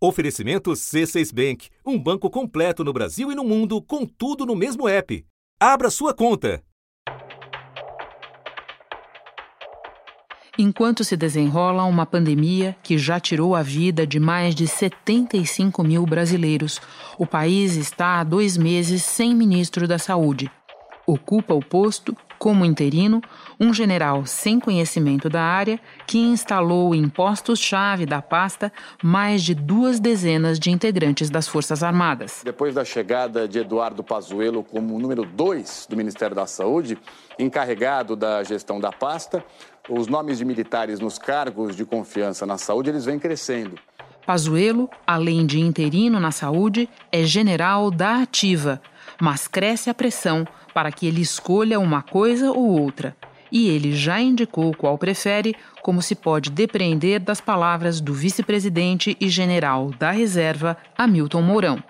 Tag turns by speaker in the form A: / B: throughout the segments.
A: Oferecimento C6 Bank, um banco completo no Brasil e no mundo, com tudo no mesmo app. Abra sua conta.
B: Enquanto se desenrola uma pandemia que já tirou a vida de mais de 75 mil brasileiros, o país está há dois meses sem ministro da Saúde. Ocupa o posto como interino, um general sem conhecimento da área que instalou em postos-chave da pasta mais de duas dezenas de integrantes das Forças Armadas.
C: Depois da chegada de Eduardo Pazuello como número dois do Ministério da Saúde, encarregado da gestão da pasta, os nomes de militares nos cargos de confiança na saúde eles vêm crescendo.
B: Pazuello, além de interino na saúde, é general da ativa, mas cresce a pressão para que ele escolha uma coisa ou outra. E ele já indicou qual prefere, como se pode depreender das palavras do vice-presidente e general da reserva, Hamilton Mourão.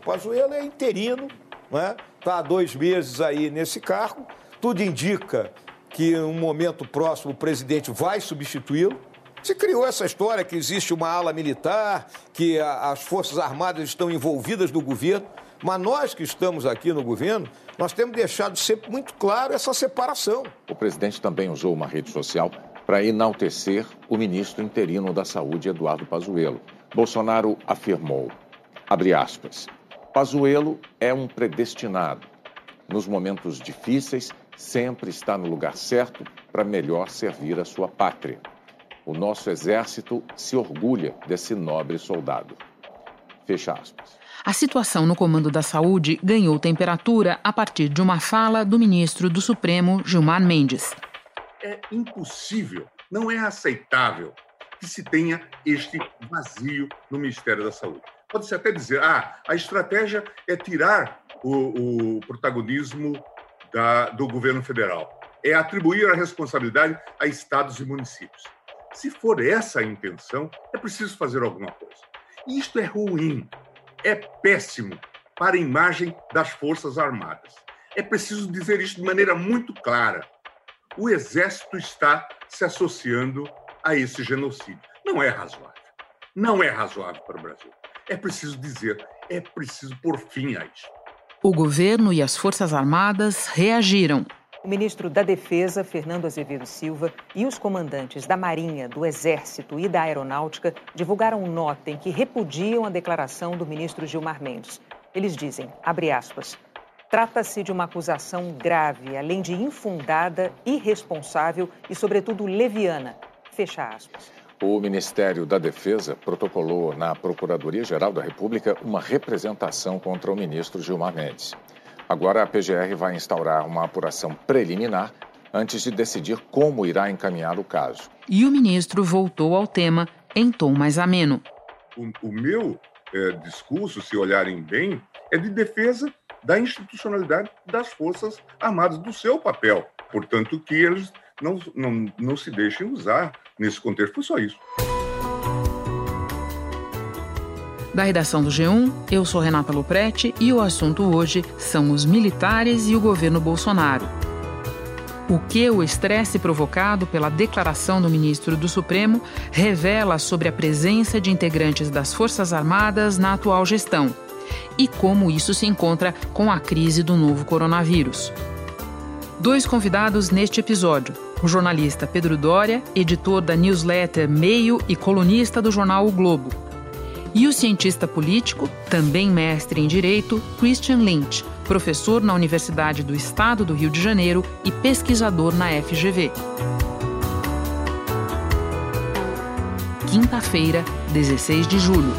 D: O Pazuello é interino, está né? há dois meses aí nesse cargo. Tudo indica que em um momento próximo o presidente vai substituí-lo. Se criou essa história que existe uma ala militar, que a, as Forças Armadas estão envolvidas no governo. Mas nós que estamos aqui no governo, nós temos deixado sempre muito claro essa separação.
E: O presidente também usou uma rede social para enaltecer o ministro interino da Saúde, Eduardo Pazuello. Bolsonaro afirmou, abre aspas, Pazuello é um predestinado. Nos momentos difíceis, sempre está no lugar certo para melhor servir a sua pátria. O nosso exército se orgulha desse nobre soldado. Fecha aspas.
B: A situação no comando da saúde ganhou temperatura a partir de uma fala do ministro do Supremo, Gilmar Mendes.
F: É impossível, não é aceitável que se tenha este vazio no Ministério da Saúde. Pode-se até dizer, ah, a estratégia é tirar o, o protagonismo da, do governo federal, é atribuir a responsabilidade a estados e municípios. Se for essa a intenção, é preciso fazer alguma coisa. Isto é ruim, é péssimo para a imagem das Forças Armadas. É preciso dizer isso de maneira muito clara. O Exército está se associando a esse genocídio. Não é razoável. Não é razoável para o Brasil. É preciso dizer, é preciso pôr fim a isso.
B: O governo e as Forças Armadas reagiram
G: o ministro da Defesa, Fernando Azevedo Silva, e os comandantes da Marinha, do Exército e da Aeronáutica divulgaram nota em que repudiam a declaração do ministro Gilmar Mendes. Eles dizem, abre aspas, trata-se de uma acusação grave, além de infundada, irresponsável e, sobretudo, leviana. Fecha aspas.
E: O Ministério da Defesa protocolou na Procuradoria-Geral da República uma representação contra o ministro Gilmar Mendes. Agora a PGR vai instaurar uma apuração preliminar antes de decidir como irá encaminhar o caso.
B: E o ministro voltou ao tema em tom mais ameno.
F: O, o meu é, discurso, se olharem bem, é de defesa da institucionalidade das Forças Armadas, do seu papel. Portanto, que eles não, não, não se deixem usar nesse contexto. Foi só isso.
B: Da redação do G1, eu sou Renata Loprete e o assunto hoje são os militares e o governo Bolsonaro. O que o estresse provocado pela declaração do ministro do Supremo revela sobre a presença de integrantes das Forças Armadas na atual gestão e como isso se encontra com a crise do novo coronavírus. Dois convidados neste episódio: o jornalista Pedro Dória, editor da newsletter Meio e colunista do jornal O Globo e o cientista político, também mestre em direito, Christian Lynch, professor na Universidade do Estado do Rio de Janeiro e pesquisador na FGV. Quinta-feira, 16 de julho.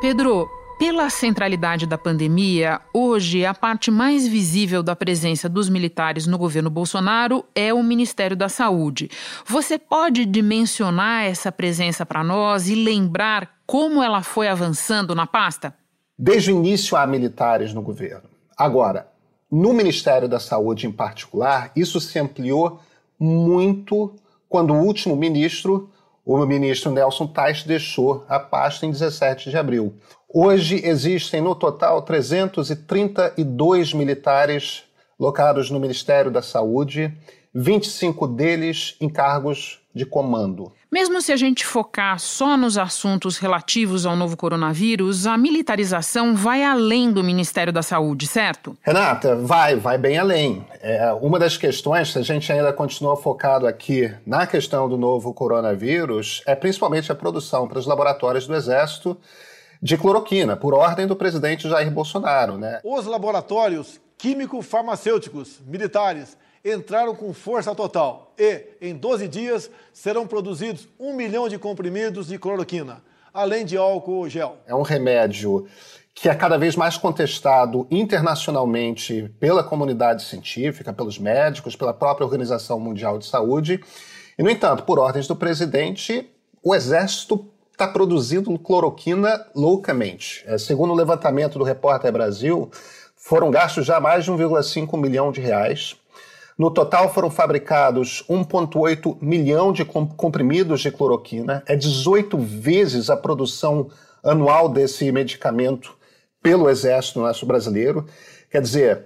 B: Pedro, pela centralidade da pandemia, hoje a parte mais visível da presença dos militares no governo Bolsonaro é o Ministério da Saúde. Você pode dimensionar essa presença para nós e lembrar como ela foi avançando na pasta?
H: Desde o início há militares no governo. Agora, no Ministério da Saúde em particular, isso se ampliou muito quando o último ministro, o ministro Nelson Tais, deixou a pasta em 17 de abril. Hoje existem no total 332 militares locados no Ministério da Saúde, 25 deles em cargos de comando.
B: Mesmo se a gente focar só nos assuntos relativos ao novo coronavírus, a militarização vai além do Ministério da Saúde, certo?
H: Renata, vai, vai bem além. É, uma das questões, se a gente ainda continua focado aqui na questão do novo coronavírus, é principalmente a produção para os laboratórios do Exército de cloroquina, por ordem do presidente Jair Bolsonaro. Né?
I: Os laboratórios químico-farmacêuticos militares entraram com força total e, em 12 dias, serão produzidos um milhão de comprimidos de cloroquina, além de álcool gel.
H: É um remédio que é cada vez mais contestado internacionalmente pela comunidade científica, pelos médicos, pela própria Organização Mundial de Saúde. E, no entanto, por ordens do presidente, o Exército está produzindo cloroquina loucamente. É, segundo o levantamento do Repórter Brasil, foram gastos já mais de 1,5 milhão de reais. No total foram fabricados 1,8 milhão de comprimidos de cloroquina, é 18 vezes a produção anual desse medicamento pelo Exército Nosso Brasileiro. Quer dizer,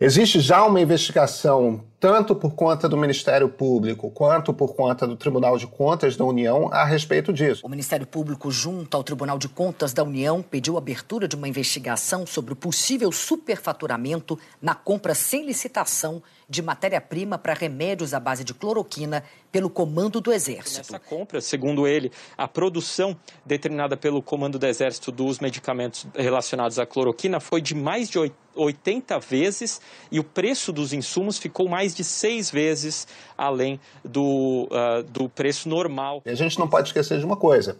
H: Existe já uma investigação, tanto por conta do Ministério Público quanto por conta do Tribunal de Contas da União, a respeito disso.
J: O Ministério Público, junto ao Tribunal de Contas da União, pediu a abertura de uma investigação sobre o possível superfaturamento na compra sem licitação de matéria-prima para remédios à base de cloroquina pelo Comando do Exército.
K: Nessa compra, segundo ele, a produção determinada pelo Comando do Exército dos medicamentos relacionados à cloroquina foi de mais de 80 vezes e o preço dos insumos ficou mais de seis vezes além do, uh, do preço normal.
H: E a gente não pode esquecer de uma coisa.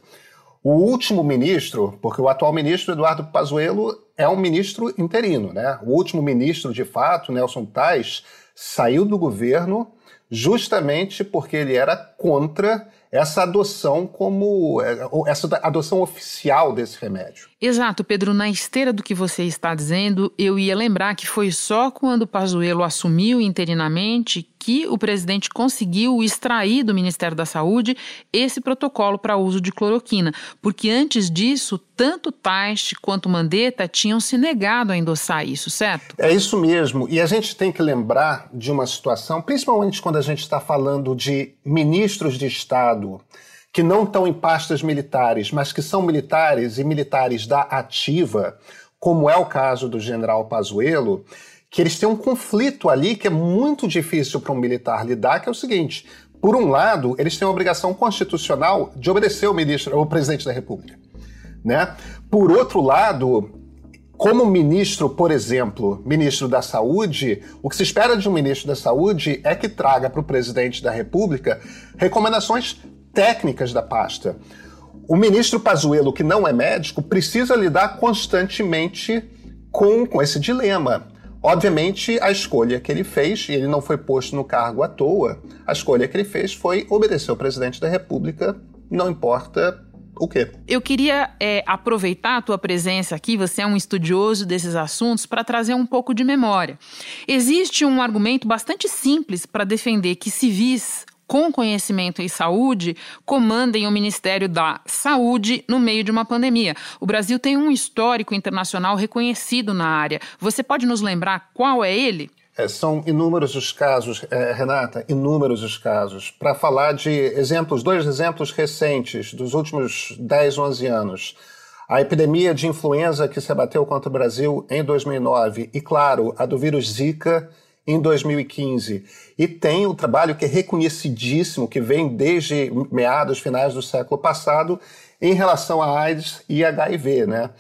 H: O último ministro, porque o atual ministro Eduardo Pazuello é um ministro interino, né? O último ministro, de fato, Nelson Tais, saiu do governo justamente porque ele era contra essa adoção como é, essa adoção oficial desse remédio.
B: Exato, Pedro. Na esteira do que você está dizendo, eu ia lembrar que foi só quando Pazuello assumiu interinamente que o presidente conseguiu extrair do Ministério da Saúde esse protocolo para uso de cloroquina, porque antes disso, tanto Taish quanto Mandetta tinham se negado a endossar isso, certo?
H: É isso mesmo. E a gente tem que lembrar de uma situação, principalmente quando a gente está falando de ministros de Estado que não estão em pastas militares, mas que são militares e militares da ativa, como é o caso do general Pazuello, que eles têm um conflito ali que é muito difícil para um militar lidar, que é o seguinte: por um lado, eles têm a obrigação constitucional de obedecer ao ministro, ao presidente da República, né? Por outro lado, como ministro, por exemplo, ministro da Saúde, o que se espera de um ministro da Saúde é que traga para o presidente da República recomendações técnicas da pasta. O ministro Pazuello, que não é médico, precisa lidar constantemente com, com esse dilema. Obviamente, a escolha que ele fez, e ele não foi posto no cargo à toa, a escolha que ele fez foi obedecer ao presidente da República, não importa o quê?
B: Eu queria é, aproveitar a tua presença aqui, você é um estudioso desses assuntos, para trazer um pouco de memória. Existe um argumento bastante simples para defender que civis com conhecimento em saúde comandem o Ministério da Saúde no meio de uma pandemia. O Brasil tem um histórico internacional reconhecido na área. Você pode nos lembrar qual é ele?
H: É, são inúmeros os casos, é, Renata, inúmeros os casos. Para falar de exemplos, dois exemplos recentes dos últimos 10, 11 anos. A epidemia de influenza que se abateu contra o Brasil em 2009 e, claro, a do vírus Zika em 2015. E tem o trabalho que é reconhecidíssimo, que vem desde meados, finais do século passado, em relação a AIDS e HIV, né?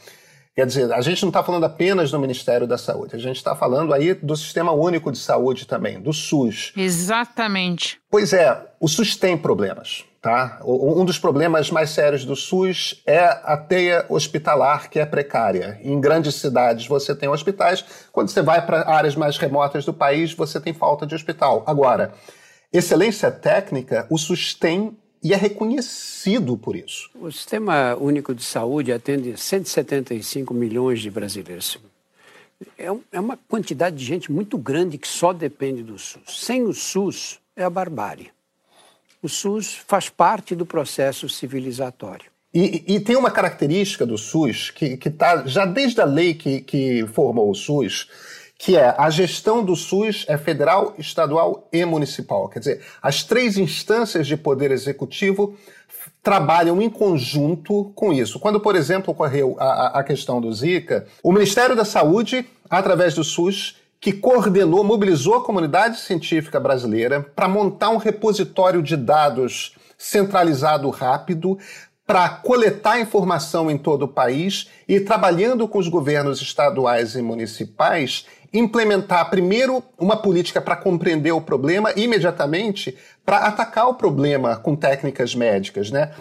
H: Quer dizer, a gente não está falando apenas do Ministério da Saúde, a gente está falando aí do Sistema Único de Saúde também, do SUS.
B: Exatamente.
H: Pois é, o SUS tem problemas. Tá? Um dos problemas mais sérios do SUS é a teia hospitalar, que é precária. Em grandes cidades você tem hospitais, quando você vai para áreas mais remotas do país, você tem falta de hospital. Agora, excelência técnica, o SUS tem e é reconhecido por isso.
L: O Sistema Único de Saúde atende 175 milhões de brasileiros. É, é uma quantidade de gente muito grande que só depende do SUS. Sem o SUS, é a barbárie o SUS faz parte do processo civilizatório.
H: E, e tem uma característica do SUS que está já desde a lei que, que formou o SUS, que é a gestão do SUS é federal, estadual e municipal. Quer dizer, as três instâncias de poder executivo trabalham em conjunto com isso. Quando, por exemplo, ocorreu a, a questão do Zika, o Ministério da Saúde, através do SUS, que coordenou, mobilizou a comunidade científica brasileira para montar um repositório de dados centralizado rápido para coletar informação em todo o país e, trabalhando com os governos estaduais e municipais, implementar primeiro uma política para compreender o problema e imediatamente para atacar o problema com técnicas médicas, né?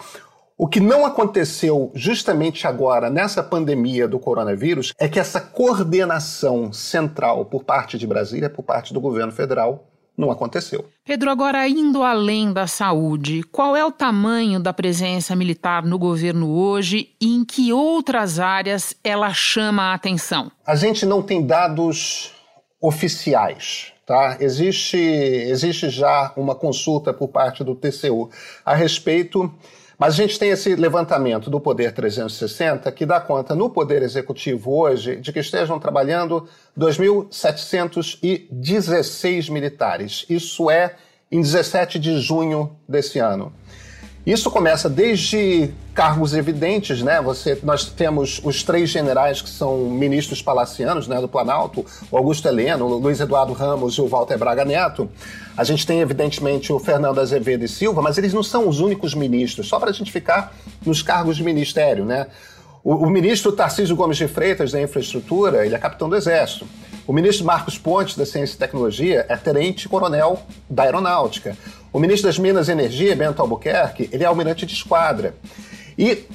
H: O que não aconteceu justamente agora, nessa pandemia do coronavírus, é que essa coordenação central por parte de Brasília, por parte do governo federal, não aconteceu.
B: Pedro, agora indo além da saúde, qual é o tamanho da presença militar no governo hoje e em que outras áreas ela chama a atenção?
H: A gente não tem dados oficiais. Tá? Existe, existe já uma consulta por parte do TCU a respeito mas a gente tem esse levantamento do Poder 360 que dá conta no Poder Executivo hoje de que estejam trabalhando 2.716 militares. Isso é em 17 de junho desse ano. Isso começa desde cargos evidentes, né? Você, nós temos os três generais que são ministros palacianos, né, do Planalto, o Augusto Heleno, o Luiz Eduardo Ramos e o Walter Braga Neto. A gente tem, evidentemente, o Fernando Azevedo e Silva, mas eles não são os únicos ministros, só para a gente ficar nos cargos de ministério, né? O, o ministro Tarcísio Gomes de Freitas, da Infraestrutura, ele é capitão do Exército. O ministro Marcos Pontes, da Ciência e Tecnologia, é tenente-coronel da Aeronáutica. O ministro das Minas e Energia, Bento Albuquerque, ele é almirante de esquadra. E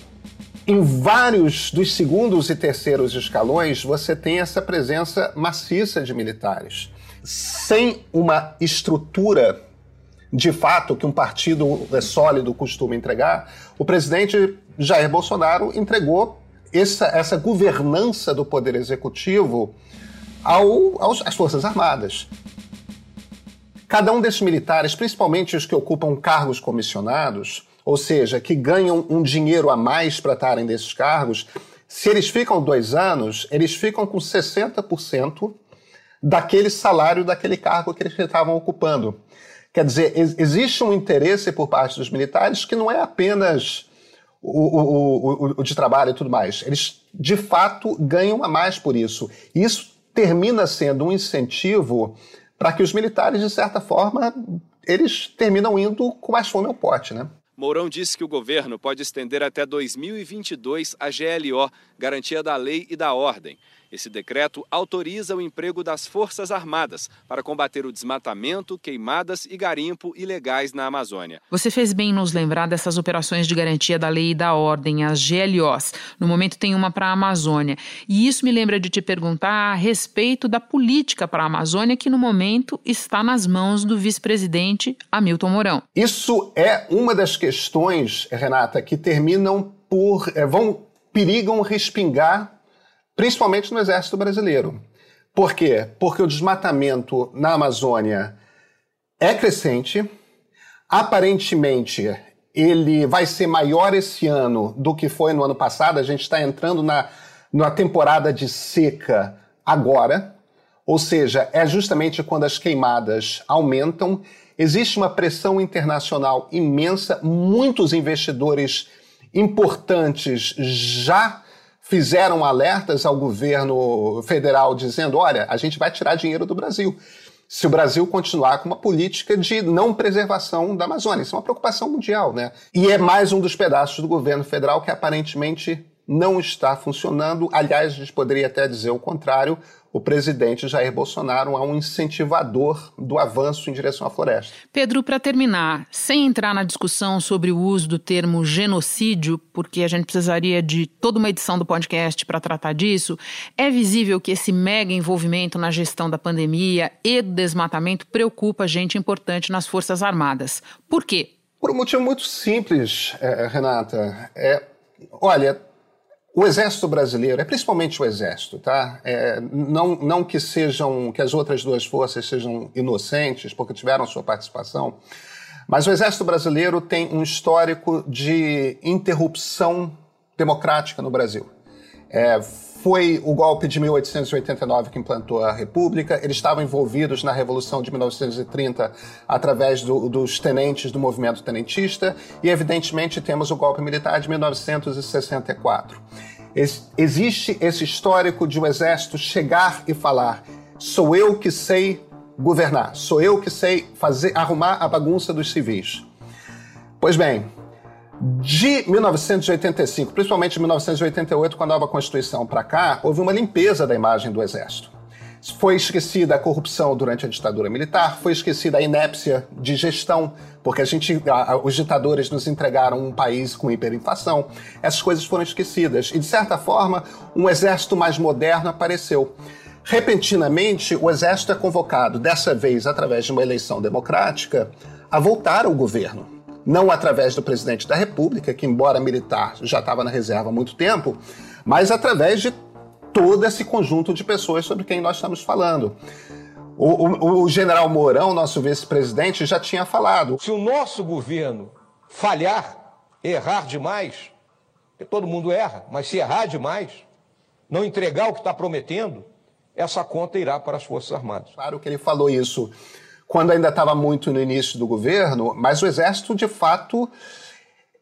H: em vários dos segundos e terceiros escalões, você tem essa presença maciça de militares. Sem uma estrutura de fato que um partido sólido costuma entregar, o presidente Jair Bolsonaro entregou essa, essa governança do poder executivo ao, aos, às Forças Armadas. Cada um desses militares, principalmente os que ocupam cargos comissionados, ou seja, que ganham um dinheiro a mais para estarem desses cargos, se eles ficam dois anos, eles ficam com 60% daquele salário daquele cargo que eles estavam ocupando. Quer dizer, existe um interesse por parte dos militares que não é apenas o, o, o, o, de trabalho e tudo mais. Eles, de fato, ganham a mais por isso. Isso termina sendo um incentivo para que os militares, de certa forma, eles terminam indo com mais fome ao pote, né?
M: Mourão disse que o governo pode estender até 2022 a GLO, Garantia da Lei e da Ordem. Esse decreto autoriza o emprego das Forças Armadas para combater o desmatamento, queimadas e garimpo ilegais na Amazônia.
B: Você fez bem em nos lembrar dessas operações de garantia da lei e da ordem, as GLOs. No momento tem uma para a Amazônia. E isso me lembra de te perguntar a respeito da política para a Amazônia, que no momento está nas mãos do vice-presidente Hamilton Mourão.
H: Isso é uma das questões, Renata, que terminam por. É, vão perigam respingar principalmente no Exército Brasileiro. Por quê? Porque o desmatamento na Amazônia é crescente, aparentemente ele vai ser maior esse ano do que foi no ano passado. A gente está entrando na, na temporada de seca agora, ou seja, é justamente quando as queimadas aumentam. Existe uma pressão internacional imensa, muitos investidores importantes já fizeram alertas ao governo federal dizendo: olha, a gente vai tirar dinheiro do Brasil. Se o Brasil continuar com uma política de não preservação da Amazônia. Isso é uma preocupação mundial, né? E é mais um dos pedaços do governo federal que aparentemente não está funcionando. Aliás, a gente poderia até dizer o contrário o presidente Jair Bolsonaro é um incentivador do avanço em direção à floresta.
B: Pedro, para terminar, sem entrar na discussão sobre o uso do termo genocídio, porque a gente precisaria de toda uma edição do podcast para tratar disso, é visível que esse mega envolvimento na gestão da pandemia e do desmatamento preocupa gente importante nas Forças Armadas. Por quê?
H: Por um motivo muito simples, é, Renata. É, olha, o exército brasileiro, é principalmente o exército, tá? É, não, não que sejam que as outras duas forças sejam inocentes, porque tiveram sua participação, mas o exército brasileiro tem um histórico de interrupção democrática no Brasil. É, foi o golpe de 1889 que implantou a República. Eles estavam envolvidos na Revolução de 1930 através do, dos tenentes do movimento tenentista. E, evidentemente, temos o golpe militar de 1964. Ex existe esse histórico de o um exército chegar e falar: sou eu que sei governar, sou eu que sei fazer arrumar a bagunça dos civis. Pois bem, de 1985, principalmente de 1988, com a nova Constituição para cá, houve uma limpeza da imagem do Exército. Foi esquecida a corrupção durante a ditadura militar, foi esquecida a inépcia de gestão, porque a gente, a, os ditadores nos entregaram um país com hiperinflação. Essas coisas foram esquecidas e, de certa forma, um exército mais moderno apareceu. Repentinamente, o exército é convocado, dessa vez através de uma eleição democrática, a voltar ao governo não através do presidente da República, que, embora militar, já estava na reserva há muito tempo, mas através de todo esse conjunto de pessoas sobre quem nós estamos falando. O, o, o general Mourão, nosso vice-presidente, já tinha falado.
N: Se o nosso governo falhar, errar demais, porque todo mundo erra, mas se errar demais, não entregar o que está prometendo, essa conta irá para as Forças Armadas.
H: Claro que ele falou isso quando ainda estava muito no início do governo, mas o Exército, de fato,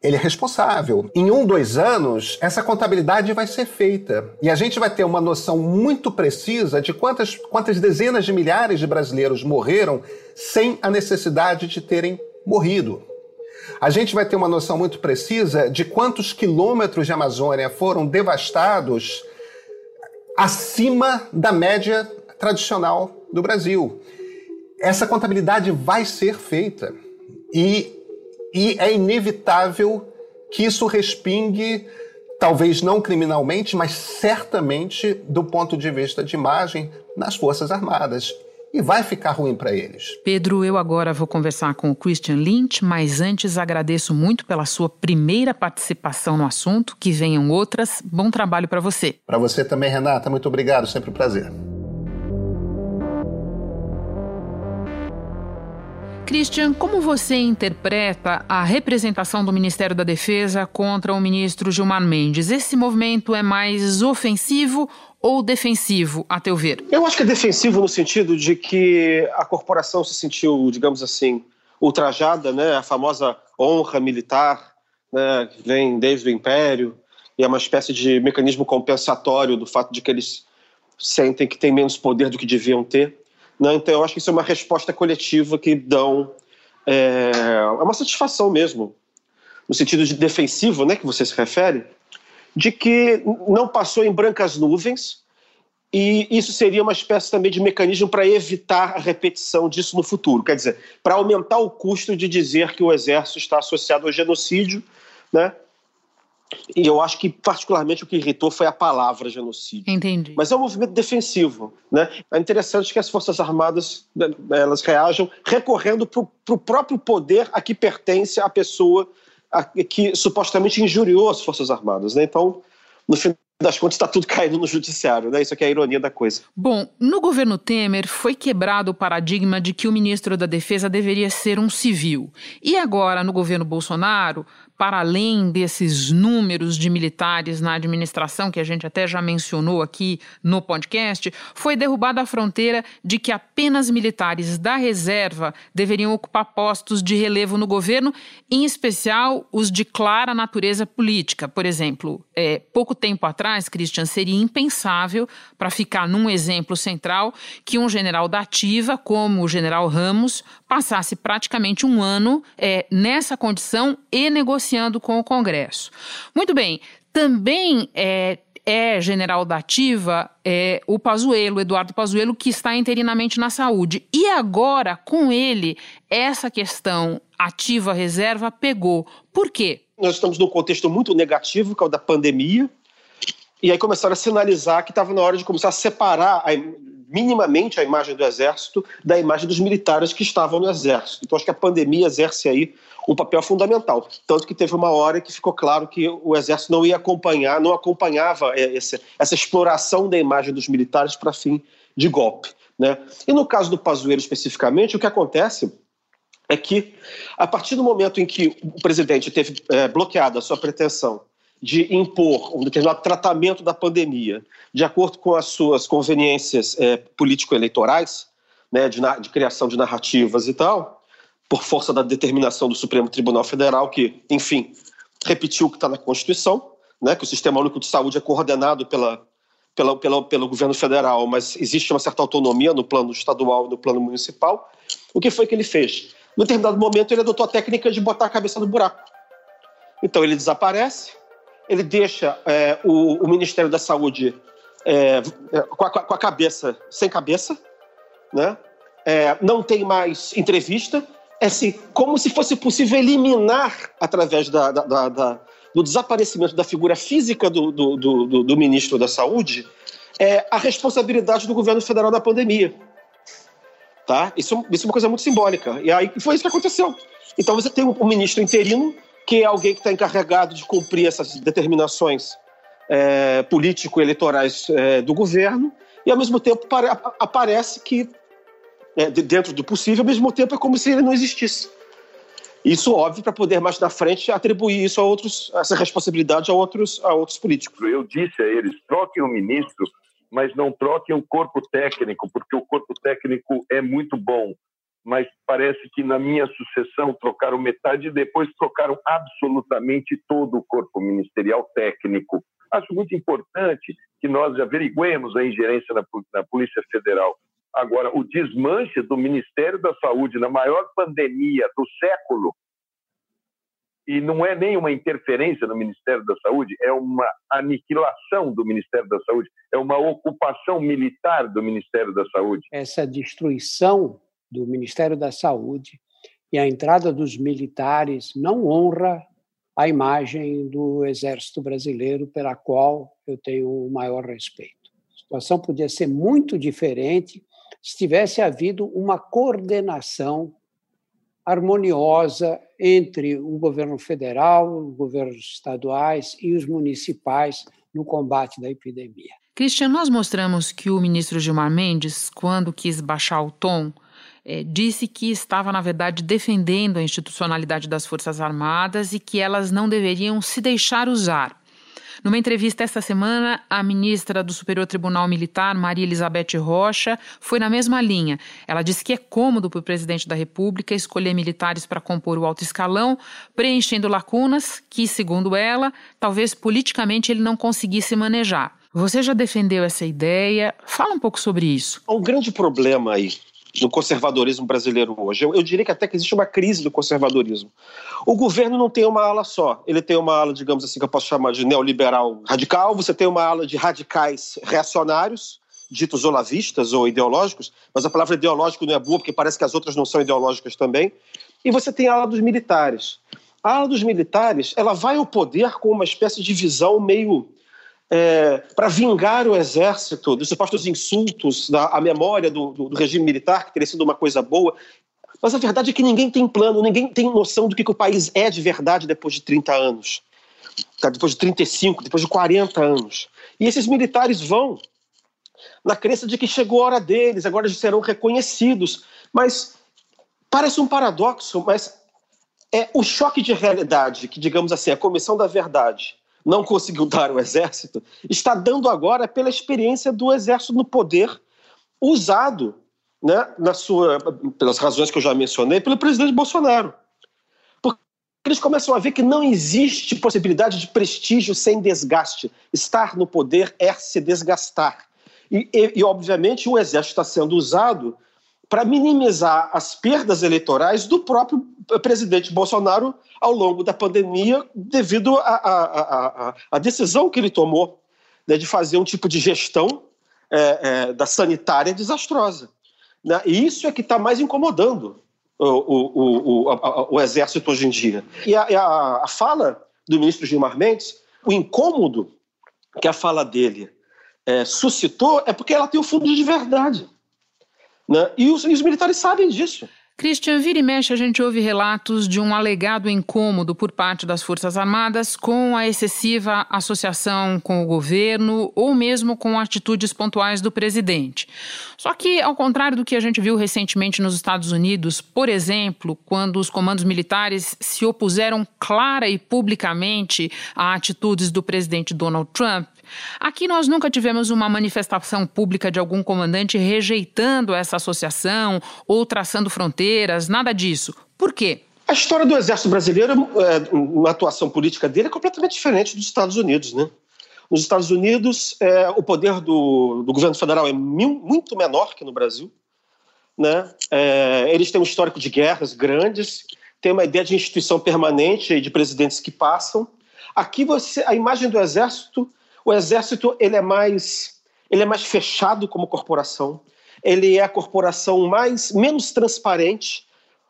H: ele é responsável. Em um, dois anos, essa contabilidade vai ser feita. E a gente vai ter uma noção muito precisa de quantas, quantas dezenas de milhares de brasileiros morreram sem a necessidade de terem morrido. A gente vai ter uma noção muito precisa de quantos quilômetros de Amazônia foram devastados acima da média tradicional do Brasil essa contabilidade vai ser feita e, e é inevitável que isso respingue, talvez não criminalmente, mas certamente do ponto de vista de imagem, nas Forças Armadas. E vai ficar ruim para eles.
B: Pedro, eu agora vou conversar com o Christian Lynch, mas antes agradeço muito pela sua primeira participação no assunto. Que venham outras. Bom trabalho para você.
H: Para você também, Renata. Muito obrigado. Sempre um prazer.
B: Christian, como você interpreta a representação do Ministério da Defesa contra o ministro Gilmar Mendes? Esse movimento é mais ofensivo ou defensivo, a teu ver?
O: Eu acho que é defensivo no sentido de que a corporação se sentiu, digamos assim, ultrajada, né? A famosa honra militar, né? Que vem desde o Império e é uma espécie de mecanismo compensatório do fato de que eles sentem que têm menos poder do que deviam ter. Né? Então, eu acho que isso é uma resposta coletiva que dão. É, é uma satisfação mesmo, no sentido de defensivo, né, que você se refere, de que não passou em brancas nuvens e isso seria uma espécie também de mecanismo para evitar a repetição disso no futuro. Quer dizer, para aumentar o custo de dizer que o exército está associado ao genocídio, né? E eu acho que, particularmente, o que irritou foi a palavra genocídio.
B: Entendi.
O: Mas é um movimento defensivo. Né? É interessante que as Forças Armadas né, elas reajam recorrendo para o próprio poder a que pertence a pessoa a, que supostamente injuriou as Forças Armadas. Né? Então, no fim das contas, está tudo caindo no judiciário, né? Isso aqui é a ironia da coisa.
B: Bom, no governo Temer foi quebrado o paradigma de que o ministro da Defesa deveria ser um civil. E agora, no governo Bolsonaro, para além desses números de militares na administração, que a gente até já mencionou aqui no podcast, foi derrubada a fronteira de que apenas militares da reserva deveriam ocupar postos de relevo no governo, em especial os de clara natureza política. Por exemplo, é, pouco tempo atrás, Christian, seria impensável, para ficar num exemplo central, que um general da ativa, como o general Ramos, passasse praticamente um ano é, nessa condição e negociando com o Congresso. Muito bem, também é, é general da ativa é, o Pazuello, Eduardo Pazuello, que está interinamente na saúde. E agora, com ele, essa questão ativa-reserva pegou. Por quê?
O: Nós estamos num contexto muito negativo, que é o da pandemia, e aí começaram a sinalizar que estava na hora de começar a separar a, minimamente a imagem do Exército da imagem dos militares que estavam no Exército. Então acho que a pandemia exerce aí um papel fundamental. Tanto que teve uma hora que ficou claro que o Exército não ia acompanhar, não acompanhava essa, essa exploração da imagem dos militares para fim de golpe. Né? E no caso do Pazuello especificamente, o que acontece é que, a partir do momento em que o presidente teve é, bloqueado a sua pretensão de impor um determinado tratamento da pandemia de acordo com as suas conveniências é, político-eleitorais, né, de, de, criação de narrativas e tal, por força da determinação do Supremo Tribunal Federal, que, enfim, repetiu o que está na Constituição, né, que o Sistema Único de Saúde é coordenado pela, pela, pela, pelo governo federal, mas existe uma certa autonomia no plano estadual e no plano municipal. O que foi que ele fez? Num determinado momento, ele adotou a técnica de botar a cabeça no buraco. Então, ele desaparece, ele deixa é, o, o, Ministério da Saúde é, com, a, com, a, cabeça sem cabeça, né? É, não tem mais entrevista, é assim, como se fosse possível eliminar, através da, da, da, do desaparecimento da figura física do, do, do, do ministro da Saúde, é, a responsabilidade do governo federal na pandemia. Tá? Isso, isso é uma coisa muito simbólica. E aí foi isso que aconteceu. Então você tem um, um ministro interino, que é alguém que está encarregado de cumprir essas determinações é, político-eleitorais é, do governo, e ao mesmo tempo aparece que, é, dentro do possível, ao mesmo tempo é como se ele não existisse. Isso, óbvio, para poder mais na frente atribuir isso a outros, essa responsabilidade a outros, a outros políticos.
P: Eu disse a eles: troquem o ministro, mas não troquem o corpo técnico, porque o corpo técnico é muito bom. Mas parece que na minha sucessão trocaram metade e depois trocaram absolutamente todo o corpo ministerial técnico. Acho muito importante que nós averiguemos a ingerência na, na Polícia Federal. Agora, o desmanche do Ministério da Saúde na maior pandemia do século, e não é nem uma interferência no Ministério da Saúde, é uma aniquilação do Ministério da Saúde, é uma ocupação militar do Ministério da Saúde.
L: Essa destruição do Ministério da Saúde e a entrada dos militares não honra a imagem do Exército Brasileiro, pela qual eu tenho o maior respeito. A situação podia ser muito diferente se tivesse havido uma coordenação harmoniosa entre o governo federal, os governos estaduais e os municipais no combate da epidemia.
B: Cristian, nós mostramos que o ministro Gilmar Mendes, quando quis baixar o tom, é, disse que estava, na verdade, defendendo a institucionalidade das Forças Armadas e que elas não deveriam se deixar usar. Numa entrevista esta semana, a ministra do Superior Tribunal Militar, Maria Elizabeth Rocha, foi na mesma linha. Ela disse que é cômodo para o presidente da República escolher militares para compor o alto escalão, preenchendo lacunas que, segundo ela, talvez politicamente ele não conseguisse manejar. Você já defendeu essa ideia? Fala um pouco sobre isso.
O: O grande problema aí no conservadorismo brasileiro hoje. Eu, eu, diria que até que existe uma crise do conservadorismo. O governo não tem uma ala só. Ele tem uma ala, digamos assim, que eu posso chamar de neoliberal radical, você tem uma ala de radicais reacionários, ditos olavistas ou ideológicos, mas a palavra ideológico não é boa, porque parece que as outras não são ideológicas também. E você tem a ala dos militares. A ala dos militares, ela vai ao poder com uma espécie de visão meio é, para vingar o exército dos supostos insultos da, à memória do, do, do, regime militar, que teria sido uma coisa boa. Mas a verdade é que ninguém tem plano, ninguém tem noção do que, que o país é de verdade depois de 30 anos, tá? depois de 35, depois de 40 anos. E esses militares vão na crença de que chegou a hora deles, agora eles serão reconhecidos. Mas parece um paradoxo, mas é o choque de realidade que, digamos assim, a Comissão da Verdade não conseguiu dar o exército, está dando agora pela experiência do exército no poder usado, né, na sua, pelas razões que eu já mencionei, pelo presidente Bolsonaro. Porque eles começam a ver que não existe possibilidade de prestígio sem desgaste. Estar no poder é se desgastar. E, e, e obviamente, o exército está sendo usado para minimizar as perdas eleitorais do próprio presidente Bolsonaro ao longo da pandemia, devido à decisão que ele tomou né, de fazer um tipo de gestão é, é, da sanitária desastrosa. Né? E isso é que está mais incomodando o, o, o, o, Exército hoje em dia. E a, a, a fala do ministro Gilmar Mendes, o incômodo que a fala dele é, suscitou é porque ela tem o fundo de verdade. Né? E, os, e os militares sabem disso.
B: Christian, vira e mexe, a gente ouve relatos de um alegado incômodo por parte das Forças Armadas com a excessiva associação com o governo ou mesmo com atitudes pontuais do presidente. Só que, ao contrário do que a gente viu recentemente nos Estados Unidos, por exemplo, quando os comandos militares se opuseram clara e publicamente a atitudes do presidente Donald Trump, Aqui nós nunca tivemos uma manifestação pública de algum comandante rejeitando essa associação ou traçando fronteiras, nada disso. Por quê?
O: A história do Exército Brasileiro, é, uma atuação política dele, é completamente diferente dos Estados Unidos, né? Nos Estados Unidos, é, o poder do, do, governo federal é mil, muito menor que no Brasil. Né? É, eles têm um histórico de guerras grandes, têm uma ideia de instituição permanente e de presidentes que passam. Aqui você, a imagem do Exército o exército ele é mais ele é mais fechado como corporação. Ele é a corporação mais menos transparente,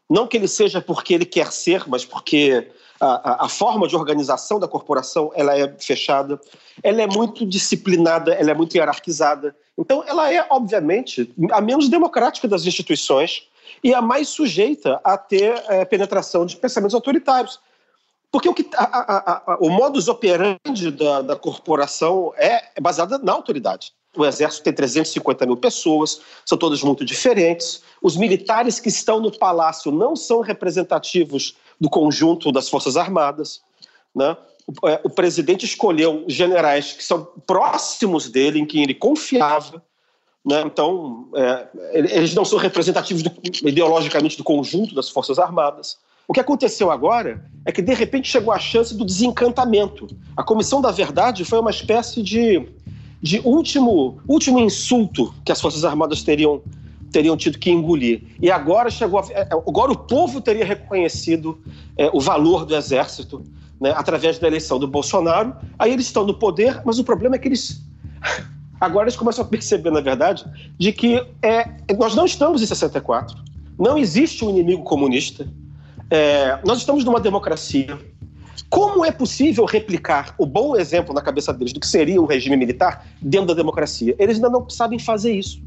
O: não que ele seja porque ele quer ser, mas porque a, a, a, forma de organização da corporação ela é fechada, ela é muito disciplinada, ela é muito hierarquizada. Então, ela é, obviamente, a menos democrática das instituições e a mais sujeita a ter é, penetração de pensamentos autoritários. Porque o, que, a, a, a, o modus operandi da, da corporação é, é baseado na autoridade. O exército tem 350 mil pessoas, são todos muito diferentes. Os militares que estão no palácio não são representativos do conjunto das Forças Armadas. Né? O, é, o presidente escolheu generais que são próximos dele, em quem ele confiava. Né? Então, é, eles não são representativos do, ideologicamente do conjunto das Forças Armadas. O que aconteceu agora é que, de repente, chegou a chance do desencantamento. A Comissão da Verdade foi uma espécie de, de último, último insulto que as Forças Armadas teriam, teriam tido que engolir. E agora chegou a, é, agora o povo teria reconhecido é, o valor do Exército né, através da eleição do Bolsonaro. Aí eles estão no poder, mas o problema é que eles agora eles começam a perceber, na verdade, de que é, nós não estamos em 64, não existe um inimigo comunista, é, nós estamos numa democracia. Como é possível replicar o bom exemplo na cabeça deles do que seria o regime militar dentro da democracia? Eles ainda não sabem fazer isso.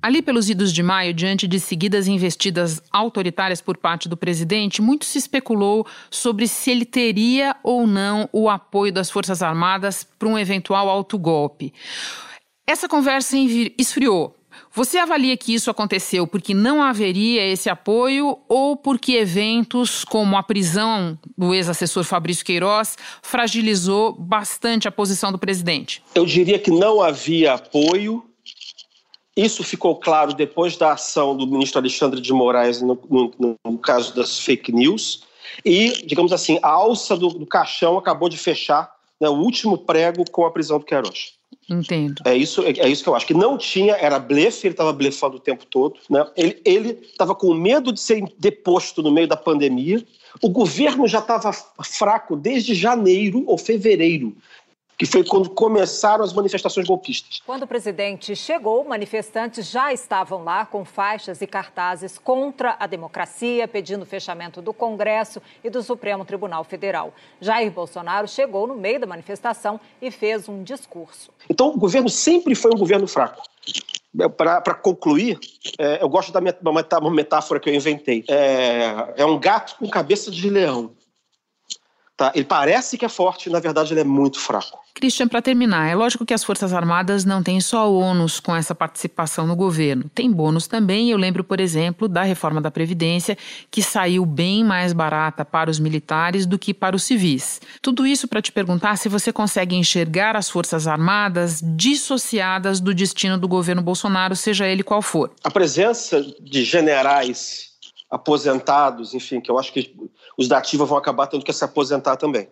B: Ali pelos idos de maio, diante de seguidas investidas autoritárias por parte do presidente, muito se especulou sobre se ele teria ou não o apoio das Forças Armadas para um eventual autogolpe. Essa conversa esfriou você avalia que isso aconteceu porque não haveria esse apoio ou porque eventos como a prisão do ex-assessor Fabrício Queiroz fragilizou bastante a posição do presidente?
O: Eu diria que não havia apoio. Isso ficou claro depois da ação do ministro Alexandre de Moraes no, no, no caso das fake news. E, digamos assim, a alça do, do caixão acabou de fechar né, o último prego com a prisão do Queiroz.
B: Entendo.
O: É isso, é, isso que eu acho. Que não tinha, era blefe, ele estava blefando o tempo todo. Né? Ele estava com medo de ser deposto no meio da pandemia. O governo já estava fraco desde janeiro ou fevereiro que foi quando começaram as manifestações golpistas.
G: Quando o presidente chegou, manifestantes já estavam lá com faixas e cartazes contra a democracia, pedindo o fechamento do Congresso e do Supremo Tribunal Federal. Jair Bolsonaro chegou no meio da manifestação e fez um discurso.
O: Então, o governo sempre foi um governo fraco. É, Para concluir, é, eu gosto da uma metáfora que eu inventei. É, é um gato com cabeça de leão. Tá? Ele parece que é forte, na verdade ele é muito fraco.
B: Christian, para terminar, é lógico que as Forças Armadas não têm só ônus com essa participação no governo. Tem bônus também. Eu lembro, por exemplo, da reforma da Previdência, que saiu bem mais barata para os militares do que para os civis. Tudo isso para te perguntar se você consegue enxergar as Forças Armadas dissociadas do destino do governo Bolsonaro, seja ele qual for.
O: A presença de generais aposentados, enfim, que eu acho que os da ativa vão acabar tendo que se aposentar também.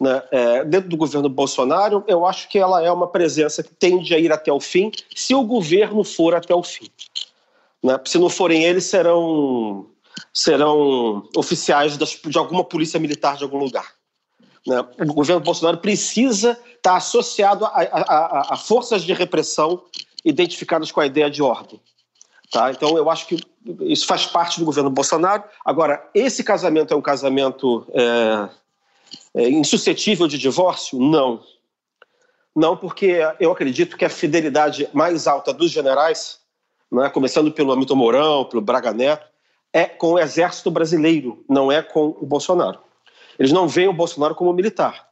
O: Né? É, dentro do governo Bolsonaro, eu acho que ela é uma presença que tende a ir até o fim, se o governo for até o fim. Né? Se não forem eles, serão, serão oficiais das, de alguma polícia militar de algum lugar. Né? O governo Bolsonaro precisa estar associado a, a, a, a forças de repressão identificadas com a ideia de ordem. Tá? Então, eu acho que isso faz parte do governo Bolsonaro. Agora, esse casamento é um casamento é, é, insuscetível de divórcio? Não. Não, porque eu acredito que a fidelidade mais alta dos generais né, começando pelo Hamilton Mourão, pelo Braga Neto, é com o exército brasileiro, não é com o Bolsonaro. Eles não veem o Bolsonaro como militar.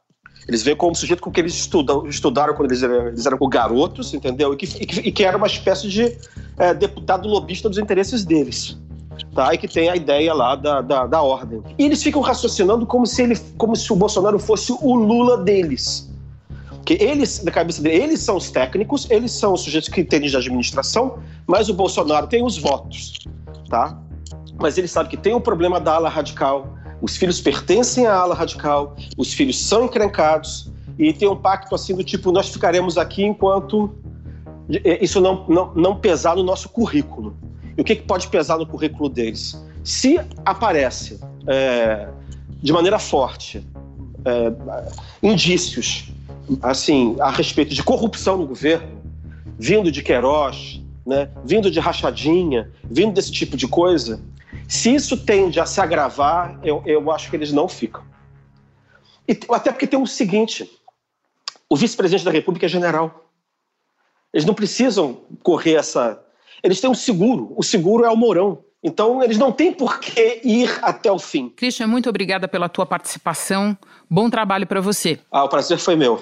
O: Eles veem como sujeito com que eles estudam, estudaram quando eles eram, eles eram garotos, entendeu? E que, e que, e que era uma espécie de é, deputado lobista dos interesses deles. Tá? E que tem a ideia lá da, da, da, ordem. E eles ficam raciocinando como se, ele, como se o Bolsonaro fosse o Lula deles. Que eles, na cabeça dele, eles são os técnicos, eles são os sujeitos que entendem de administração, mas o Bolsonaro tem os votos. Tá? Mas ele sabe que tem o problema da ala radical, os filhos pertencem à ala radical, os filhos são encrencados e tem um pacto assim do tipo: nós ficaremos aqui enquanto isso não, não, não pesar no nosso currículo. E o que, que pode pesar no currículo deles? Se aparece é, de maneira forte é, indícios assim a respeito de corrupção no governo, vindo de Queiroz, né, vindo de rachadinha, vindo desse tipo de coisa, se isso tende a se agravar, eu, eu acho que eles não ficam. E, até porque tem o seguinte: o vice-presidente da República é general. Eles não precisam correr essa. Eles têm um seguro. O seguro é o Mourão. Então, eles não têm por que ir até o fim.
B: Christian, muito obrigada pela tua participação. Bom trabalho para você.
O: Ah, o prazer foi meu.